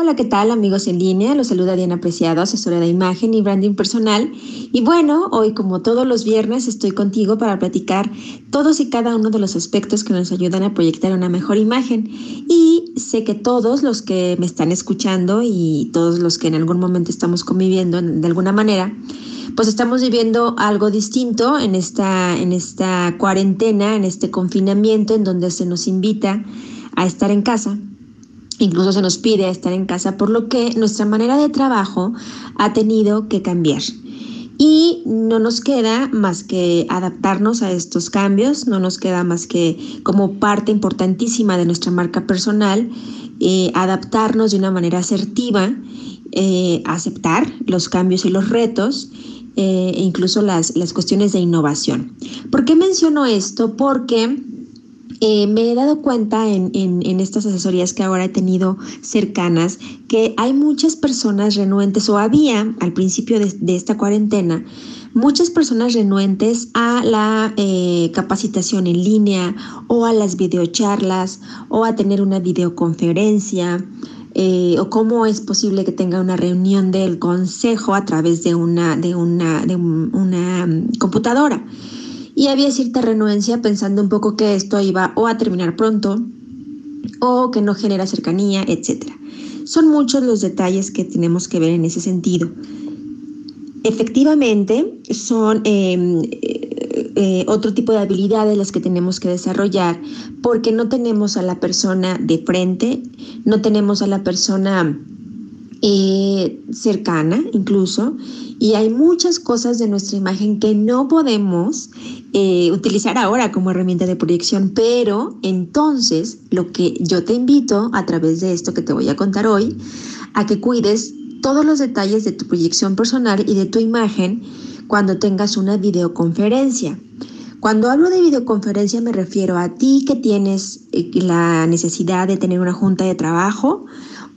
Hola, ¿qué tal amigos en línea? Los saluda Diana Preciado, asesora de imagen y branding personal. Y bueno, hoy como todos los viernes estoy contigo para platicar todos y cada uno de los aspectos que nos ayudan a proyectar una mejor imagen. Y sé que todos los que me están escuchando y todos los que en algún momento estamos conviviendo de alguna manera, pues estamos viviendo algo distinto en esta, en esta cuarentena, en este confinamiento en donde se nos invita a estar en casa Incluso se nos pide estar en casa, por lo que nuestra manera de trabajo ha tenido que cambiar. Y no nos queda más que adaptarnos a estos cambios, no nos queda más que como parte importantísima de nuestra marca personal, eh, adaptarnos de una manera asertiva, eh, aceptar los cambios y los retos, eh, e incluso las, las cuestiones de innovación. ¿Por qué menciono esto? Porque eh, me he dado cuenta en, estas asesorías que ahora he tenido cercanas que hay muchas personas renuentes o había al principio de, esta cuarentena muchas personas renuentes a la eh, capacitación en línea o a las videocharlas o a tener una videoconferencia eh, o cómo es posible que tenga una reunión del consejo a través de una, de una, de una mm, computadora y había cierta renuencia pensando un poco que esto iba o a terminar pronto o que no genera cercanía, etc. Son muchos los detalles que tenemos que ver en ese sentido. Efectivamente, son em, eh, eh, otro tipo de habilidades las que tenemos que desarrollar porque no tenemos a la persona de frente, no tenemos a la persona eh, cercana incluso, y hay muchas cosas de nuestra imagen que no podemos eh, utilizar ahora como herramienta de proyección, pero entonces lo que yo te invito a través de esto que te voy a contar hoy, a que cuides todos los detalles de tu proyección personal y de tu imagen cuando tengas una videoconferencia. Cuando hablo de videoconferencia me refiero a ti que tienes eh, la necesidad de tener una junta de trabajo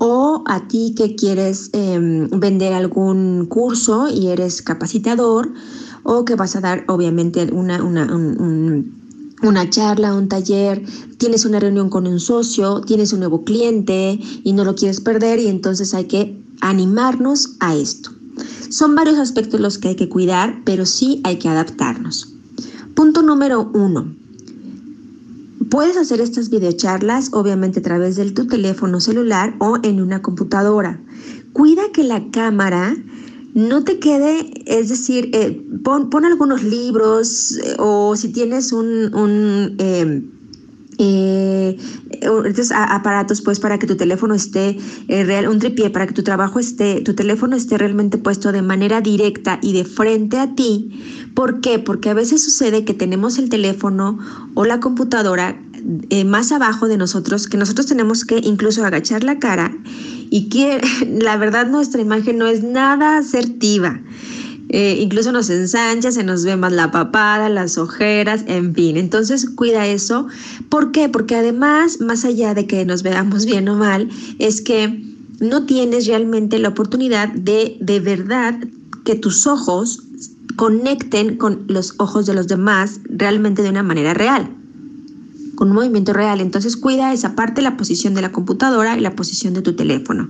o a ti que quieres em, vender algún curso y eres capacitador o que vas a dar obviamente una, una, una charla, un taller, tienes una reunión con un socio, tienes un nuevo cliente y no lo quieres perder y entonces hay que animarnos a esto. Son varios aspectos los que hay que cuidar, pero sí hay que adaptarnos. Punto número uno. Puedes hacer estas videocharlas obviamente a través de tu teléfono celular o en una computadora. Cuida que la cámara no te quede, es decir, eh, pon, algunos libros eh, o si tienes un, em, eh, aparatos pues para que tu teléfono esté real, un tripié para que tu trabajo esté, tu teléfono esté realmente puesto de manera directa y de frente a ti ¿Por qué? Porque a veces sucede que tenemos el teléfono o la computadora eh, más abajo de nosotros, que nosotros tenemos que incluso agachar la cara y que la verdad nuestra imagen no es nada asertiva. Eh, incluso nos ensancha, se nos ve más la papada, las ojeras, en fin. Entonces cuida eso. ¿Por qué? Porque además, más allá de que nos veamos bien o mal, es que no tienes realmente la oportunidad de de verdad que tus ojos conecten con los ojos de los demás realmente de una manera real, con un movimiento real. Entonces cuida esa parte, la posición de la computadora y la posición de tu teléfono.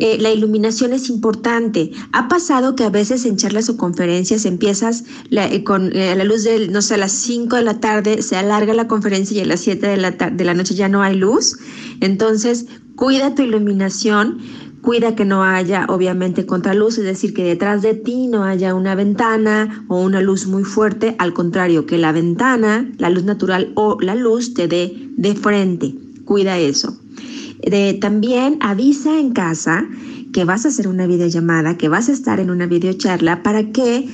Eh, la iluminación es importante. Ha pasado que a veces en charlas o conferencias empiezas eh, con eh, la luz de, no sé, a las 5 de la tarde, se alarga la conferencia y a las 7 de la, de la noche ya no hay luz. Entonces, cuida tu iluminación Cuida que no haya, obviamente, contraluz, es decir, que detrás de ti no haya una ventana o una luz muy fuerte. Al contrario, que la ventana, la luz natural o la luz te dé de frente. Cuida eso. También avisa en casa que vas a hacer una videollamada, que vas a estar en una videocharla para que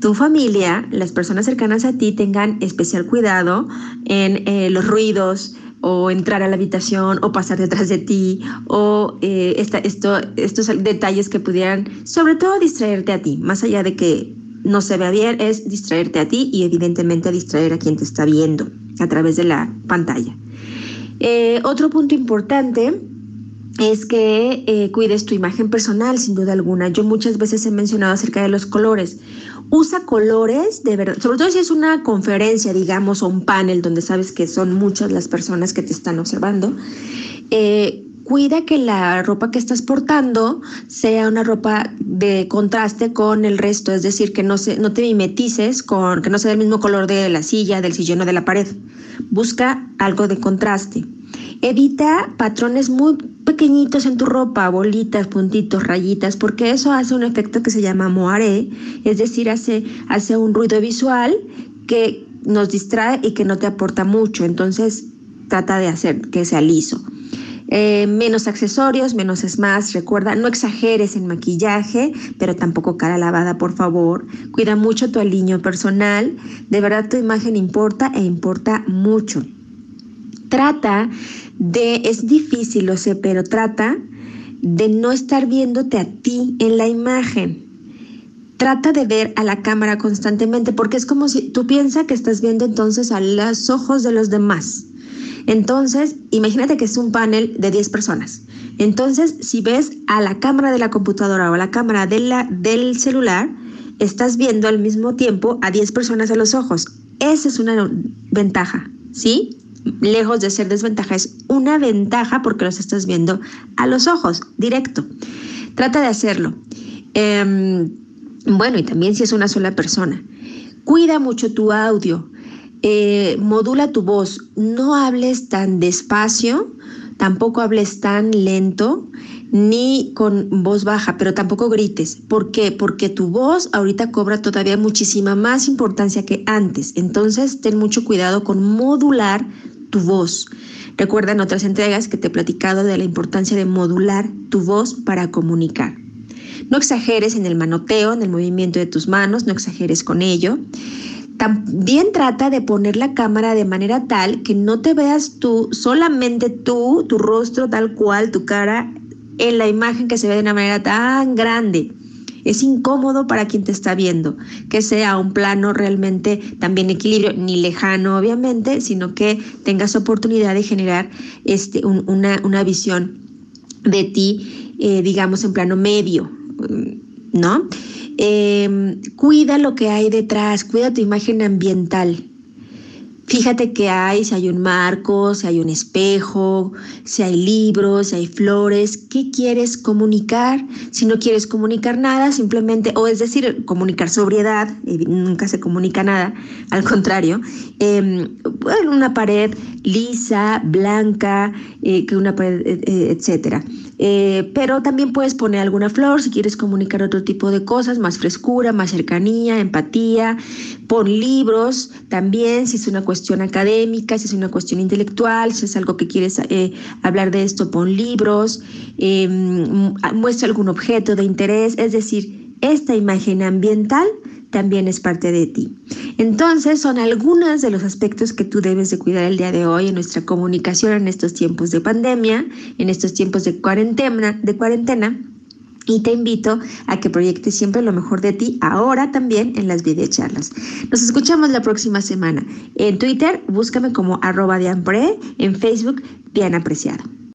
tu familia, las personas cercanas a ti tengan especial cuidado en eh, los ruidos, o entrar a la habitación o pasar detrás de ti o eh, esta, esto, estos detalles que pudieran sobre todo distraerte a ti, más allá de que no se vea bien, es distraerte a ti y evidentemente distraer a quien te está viendo a través de la pantalla. Eh, otro punto importante es que eh, cuides tu imagen personal, sin duda alguna. Yo muchas veces he mencionado acerca de los colores usa colores de verdad, sobre todo si es una conferencia, digamos, o un panel donde sabes que son muchas las personas que te están observando. Eh, cuida que la ropa que estás portando sea una ropa de contraste con el resto, es decir, que no, se, no te mimetices con, que no sea del mismo color de la silla, del sillón o de la pared. Busca algo de contraste. Evita patrones muy pequeñitos en tu ropa, bolitas, puntitos, rayitas, porque eso hace un efecto que se llama moaré, es decir, hace, hace un ruido visual que nos distrae y que no te aporta mucho. Entonces, trata de hacer que sea liso. Eh, menos accesorios, menos es más. Recuerda, no exageres en maquillaje, pero tampoco cara lavada, por favor. Cuida mucho tu aliño personal. De verdad, tu imagen importa e importa mucho. Trata de, es difícil, lo sé, pero trata de no estar viéndote a ti en la imagen. Trata de ver a la cámara constantemente, porque es como si tú piensas que estás viendo entonces a los ojos de los demás. Entonces, imagínate que es un panel de 10 personas. Entonces, si ves a la cámara de la computadora o a la cámara de la, del celular, estás viendo al mismo tiempo a 10 personas a los ojos. Esa es una ventaja, ¿sí? lejos de ser desventaja, es una ventaja porque los estás viendo a los ojos, directo. Trata de hacerlo. Em, bueno, y también si es una sola persona. Cuida mucho tu audio. Eh, modula tu voz. No hables tan despacio, tampoco hables tan lento ni con voz baja, pero tampoco grites. ¿Por qué? Porque tu voz ahorita cobra todavía muchísima más importancia que antes. Entonces, ten mucho cuidado con modular tu voz. Recuerda en otras entregas que te he platicado de la importancia de modular tu voz para comunicar. No exageres en el manoteo, en el movimiento de tus manos, no exageres con ello. También trata de poner la cámara de manera tal que no te veas tú, solamente tú, tu rostro tal cual, tu cara, en la imagen que se ve de una manera tan grande. Es incómodo para quien te está viendo, que sea un plano realmente también equilibrio, ni lejano obviamente, sino que tengas oportunidad de generar este, una, una, visión de ti, eh, digamos, en plano medio, ¿no? Eh, cuida lo que hay detrás, cuida tu imagen ambiental. Fíjate que hay, si hay un marco, si hay un espejo, si hay libros, si hay flores, ¿qué quieres comunicar? Si no quieres comunicar nada, simplemente, o es decir, comunicar sobriedad, nunca se comunica nada, al contrario, eh, una pared lisa, blanca, eh, que una pared, eh, etcétera. Eh, pero también puedes poner alguna flor si quieres comunicar otro tipo de cosas, más frescura, más cercanía, empatía. Pon libros también, si es una cuestión académica, si es una cuestión intelectual, si es algo que quieres eh, hablar de esto, pon libros. Em, muestra algún objeto de interés, es decir, esta imagen ambiental también es parte de ti. Entonces, son algunos de los aspectos que tú debes de cuidar el día de hoy en nuestra comunicación en estos tiempos de pandemia, en estos tiempos de cuarentena, de cuarentena. Y te invito a que proyectes siempre lo mejor de ti, ahora también en las videocharlas. Nos escuchamos la próxima semana. En Twitter, búscame como arroba Dianpre, en Facebook, Diana Apreciado.